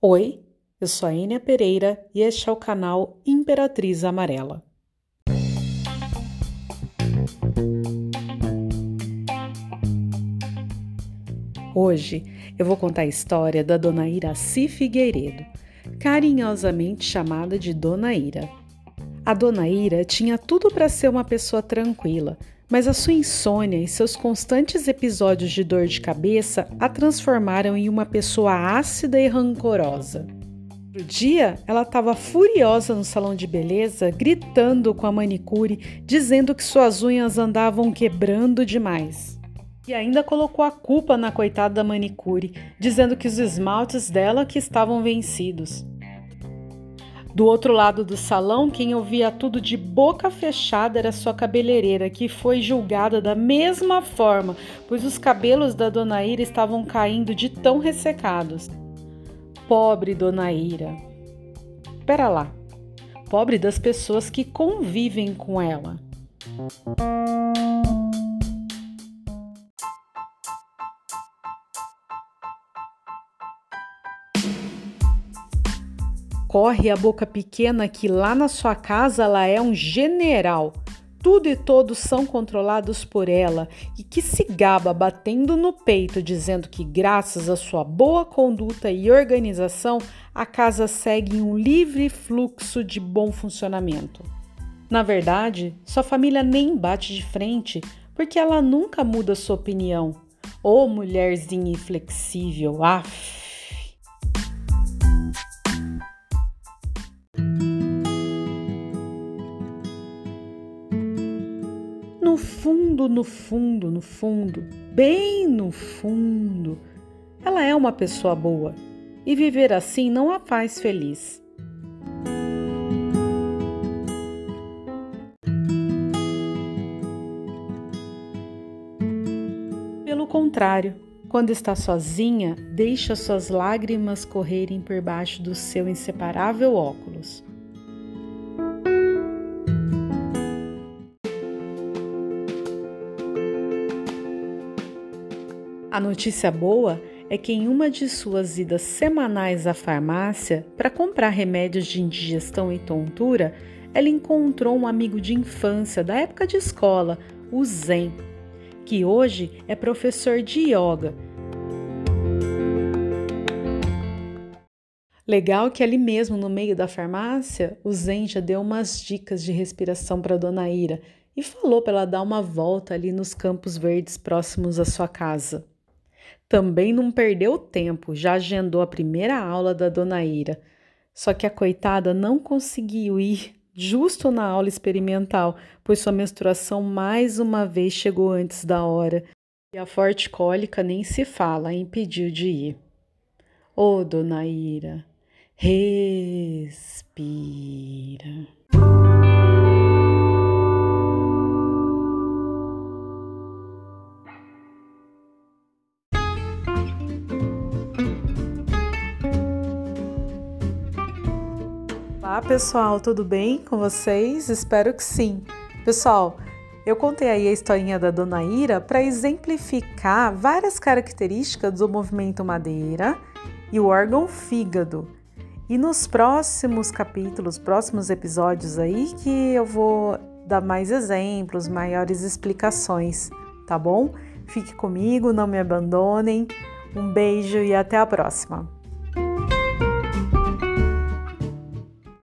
Oi, eu sou a Enia Pereira e este é o canal Imperatriz Amarela. Hoje eu vou contar a história da Dona Iraci Figueiredo, carinhosamente chamada de Dona Ira. A Dona Ira tinha tudo para ser uma pessoa tranquila, mas a sua insônia e seus constantes episódios de dor de cabeça a transformaram em uma pessoa ácida e rancorosa. Outro dia, ela estava furiosa no salão de beleza, gritando com a manicure, dizendo que suas unhas andavam quebrando demais. E ainda colocou a culpa na coitada da manicure, dizendo que os esmaltes dela que estavam vencidos. Do outro lado do salão, quem ouvia tudo de boca fechada era sua cabeleireira, que foi julgada da mesma forma, pois os cabelos da dona Ira estavam caindo de tão ressecados. Pobre dona Ira. Pera lá. Pobre das pessoas que convivem com ela. Corre a boca pequena que lá na sua casa ela é um general. Tudo e todos são controlados por ela e que se gaba batendo no peito dizendo que graças à sua boa conduta e organização a casa segue em um livre fluxo de bom funcionamento. Na verdade, sua família nem bate de frente porque ela nunca muda sua opinião. Ô oh, mulherzinha inflexível, af! Fundo, no fundo, no fundo, bem no fundo, ela é uma pessoa boa e viver assim não a faz feliz. Pelo contrário, quando está sozinha, deixa suas lágrimas correrem por baixo do seu inseparável óculos. A notícia boa é que em uma de suas idas semanais à farmácia para comprar remédios de indigestão e tontura, ela encontrou um amigo de infância da época de escola, o Zen, que hoje é professor de yoga. Legal que ali mesmo no meio da farmácia, o Zen já deu umas dicas de respiração para Dona Ira e falou para ela dar uma volta ali nos campos verdes próximos à sua casa. Também não perdeu tempo, já agendou a primeira aula da dona Ira. Só que a coitada não conseguiu ir justo na aula experimental, pois sua menstruação mais uma vez chegou antes da hora. E a forte cólica nem se fala, impediu de ir. Ô, oh, dona Ira, respira. Olá pessoal, tudo bem com vocês? Espero que sim. Pessoal, eu contei aí a historinha da Dona Ira para exemplificar várias características do movimento madeira e o órgão fígado. E nos próximos capítulos, próximos episódios aí que eu vou dar mais exemplos, maiores explicações, tá bom? Fique comigo, não me abandonem. Um beijo e até a próxima.